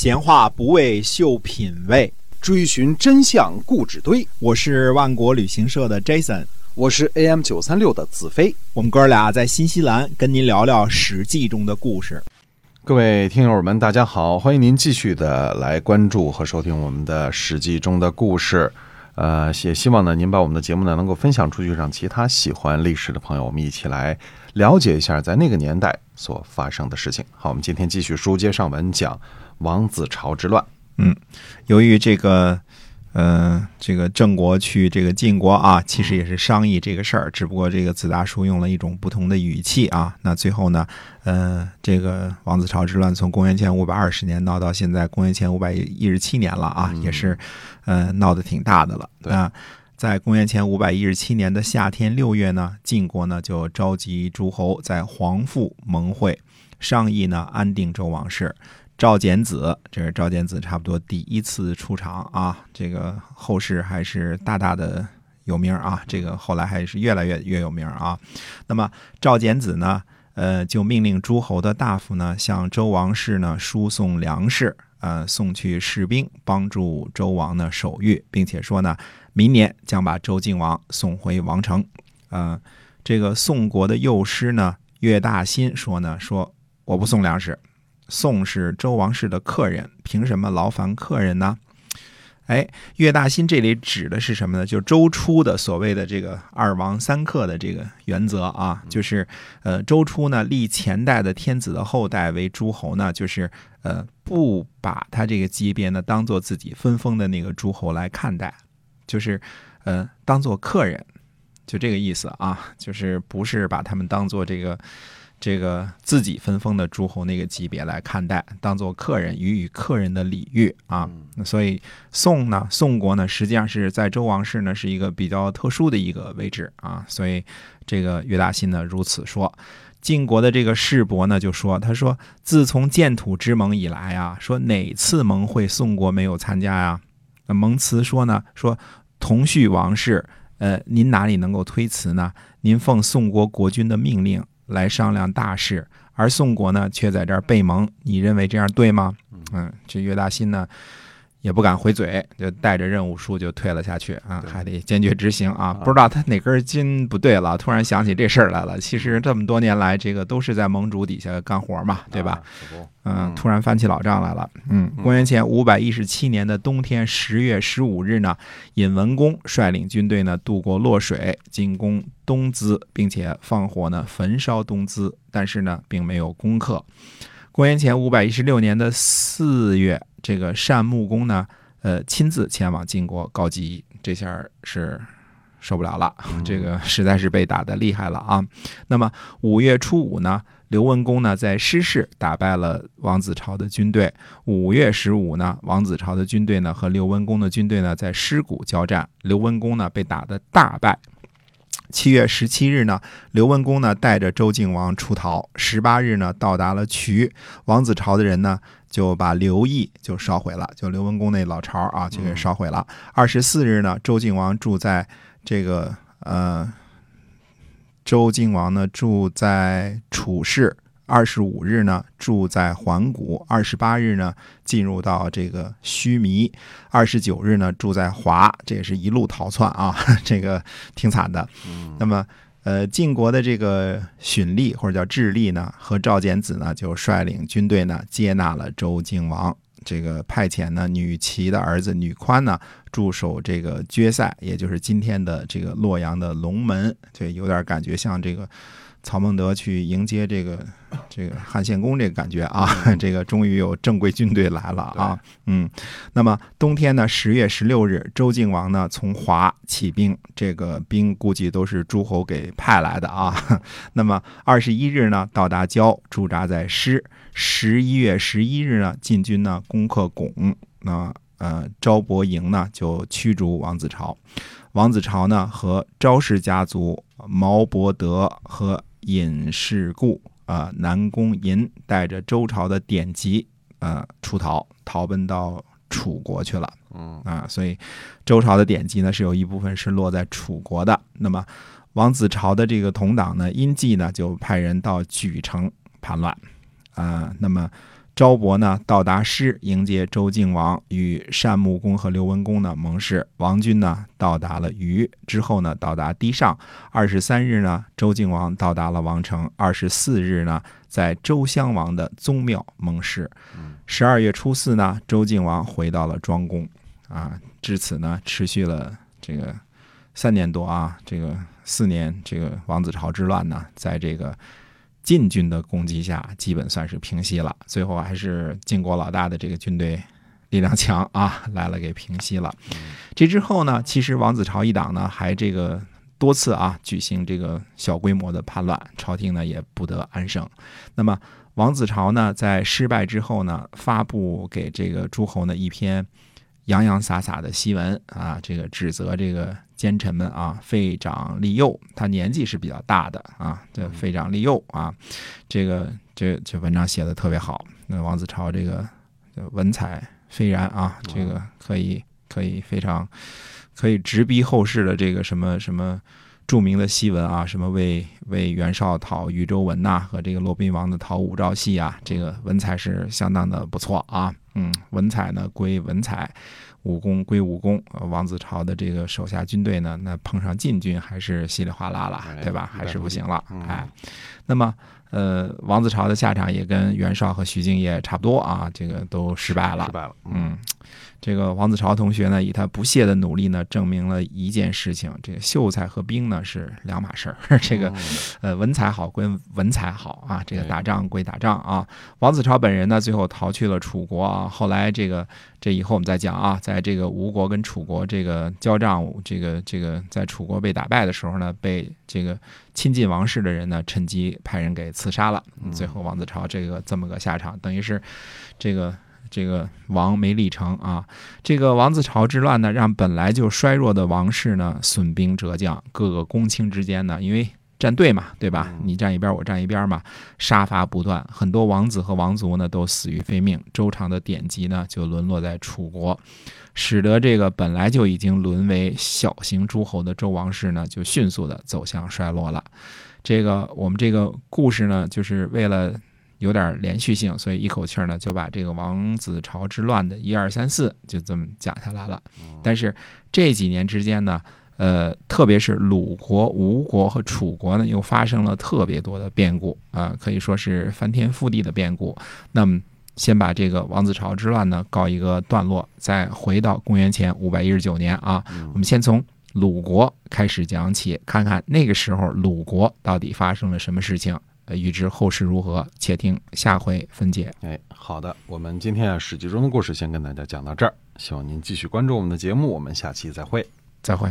闲话不为秀品味，追寻真相故纸堆。我是万国旅行社的 Jason，我是 AM 九三六的子飞。我们哥俩在新西兰跟您聊聊《史记》中的故事。各位听友们，大家好，欢迎您继续的来关注和收听我们的《史记》中的故事。呃，也希望呢，您把我们的节目呢能够分享出去，让其他喜欢历史的朋友，我们一起来了解一下在那个年代所发生的事情。好，我们今天继续书接上文，讲王子朝之乱。嗯，由于这个，呃，这个郑国去这个晋国啊，其实也是商议这个事儿，只不过这个子大叔用了一种不同的语气啊。那最后呢，呃，这个王子朝之乱从公元前五百二十年闹到现在公元前五百一十七年了啊，也是。呃，闹得挺大的了。啊，在公元前五百一十七年的夏天六月呢，晋国呢就召集诸侯在皇父盟会，商议呢安定周王室。赵简子，这是赵简子差不多第一次出场啊，这个后世还是大大的有名啊，这个后来还是越来越越有名啊。那么赵简子呢，呃，就命令诸侯的大夫呢，向周王室呢输送粮食。呃，送去士兵帮助周王呢守御，并且说呢，明年将把周敬王送回王城。呃，这个宋国的右师呢，岳大新说呢，说我不送粮食，宋是周王室的客人，凭什么劳烦客人呢？哎，岳大新这里指的是什么呢？就是周初的所谓的这个二王三客的这个原则啊，就是呃，周初呢立前代的天子的后代为诸侯呢，就是呃不把他这个级别呢当做自己分封的那个诸侯来看待，就是呃当做客人，就这个意思啊，就是不是把他们当做这个。这个自己分封的诸侯那个级别来看待，当做客人予以客人的礼遇啊。那所以宋呢，宋国呢，实际上是在周王室呢是一个比较特殊的一个位置啊。所以这个岳大新呢如此说。晋国的这个世伯呢就说，他说自从建土之盟以来啊，说哪次盟会宋国没有参加呀？那蒙辞说呢，说同绪王室，呃，您哪里能够推辞呢？您奉宋国国君的命令。来商量大事，而宋国呢却在这儿背盟，你认为这样对吗？嗯，这岳大新呢也不敢回嘴，就带着任务书就退了下去啊，还得坚决执行啊。不知道他哪根筋不对了，突然想起这事儿来了。其实这么多年来，这个都是在盟主底下干活嘛，对吧？嗯，突然翻起老账来了。嗯，公元前五百一十七年的冬天十月十五日呢，尹文公率领军队呢渡过洛水，进攻东淄，并且放火呢焚烧东淄，但是呢并没有攻克。公元前五百一十六年的四月，这个单穆公呢，呃，亲自前往晋国告急，这下是受不了了，这个实在是被打得厉害了啊。那么五月初五呢？刘文公呢，在失势打败了王子朝的军队。五月十五呢，王子朝的军队呢和刘文公的军队呢在尸谷交战，刘文公呢被打得大败。七月十七日呢，刘文公呢带着周敬王出逃。十八日呢，到达了渠，王子朝的人呢就把刘毅就烧毁了，就刘文公那老巢啊就给烧毁了。二十四日呢，周敬王住在这个呃。周敬王呢住在楚市，二十五日呢住在环谷，二十八日呢进入到这个须弥，二十九日呢住在华，这也是一路逃窜啊，这个挺惨的。那么，呃，晋国的这个荀立或者叫智立呢，和赵简子呢就率领军队呢接纳了周敬王。这个派遣呢，女齐的儿子女宽呢驻守这个决赛，也就是今天的这个洛阳的龙门，这有点感觉像这个曹孟德去迎接这个 这个汉献公这个感觉啊。这个终于有正规军队来了啊，嗯。那么冬天呢，十月十六日，周敬王呢从华起兵，这个兵估计都是诸侯给派来的啊。那么二十一日呢，到达郊，驻扎在师。十一月十一日呢，进军呢攻克巩，那呃昭伯营呢就驱逐王子朝，王子朝呢和昭氏家族毛伯德和尹氏故啊南宫寅带着周朝的典籍啊出逃，逃奔到楚国去了。嗯啊，所以周朝的典籍呢是有一部分是落在楚国的。那么王子朝的这个同党呢，殷季呢就派人到莒城叛乱。啊，那么昭伯呢到达师迎接周敬王，与单穆公和刘文公呢盟誓。王军呢到达了虞之后呢到达堤上。二十三日呢，周敬王到达了王城。二十四日呢，在周襄王的宗庙盟誓。十二月初四呢，周敬王回到了庄公。啊，至此呢，持续了这个三年多啊，这个四年，这个王子朝之乱呢，在这个晋军的攻击下，基本算是平息了。最后还是晋国老大的这个军队力量强啊，来了给平息了。这之后呢，其实王子朝一党呢，还这个多次啊举行这个小规模的叛乱，朝廷呢也不得安生。那么王子朝呢，在失败之后呢，发布给这个诸侯呢一篇。洋洋洒洒的檄文啊，这个指责这个奸臣们啊，废长立幼。他年纪是比较大的啊，这废长立幼啊，这个这这文章写的特别好。那王子朝这个文采斐然啊，这个可以可以非常可以直逼后世的这个什么什么著名的檄文啊，什么为为袁绍讨禹州文呐，和这个骆宾王的讨武曌戏啊，这个文采是相当的不错啊。嗯，文采呢归文采，武功归武功。王子朝的这个手下军队呢，那碰上禁军还是稀里哗啦了，对吧？还是不行了。哎，那么呃，王子朝的下场也跟袁绍和徐敬业差不多啊，这个都失败了。失败了。嗯。这个王子朝同学呢，以他不懈的努力呢，证明了一件事情：这个秀才和兵呢是两码事儿。这个，呃，文采好归文采好啊，这个打仗归打仗啊。王子朝本人呢，最后逃去了楚国啊。后来这个，这以后我们再讲啊。在这个吴国跟楚国这个交战，这个这个在楚国被打败的时候呢，被这个亲近王室的人呢，趁机派人给刺杀了。最后王子朝这个这么个下场，等于是这个。这个王没立成啊，这个王子朝之乱呢，让本来就衰弱的王室呢损兵折将，各个公卿之间呢，因为站队嘛，对吧？你站一边，我站一边嘛，杀伐不断，很多王子和王族呢都死于非命，周朝的典籍呢就沦落在楚国，使得这个本来就已经沦为小型诸侯的周王室呢，就迅速的走向衰落了。这个我们这个故事呢，就是为了。有点连续性，所以一口气儿呢就把这个王子朝之乱的一二三四就这么讲下来了。但是这几年之间呢，呃，特别是鲁国、吴国和楚国呢，又发生了特别多的变故啊，可以说是翻天覆地的变故。那么，先把这个王子朝之乱呢告一个段落，再回到公元前五百一十九年啊，我们先从鲁国开始讲起，看看那个时候鲁国到底发生了什么事情。呃，预知后事如何，且听下回分解。哎，好的，我们今天啊《史记》中的故事先跟大家讲到这儿，希望您继续关注我们的节目，我们下期再会，再会。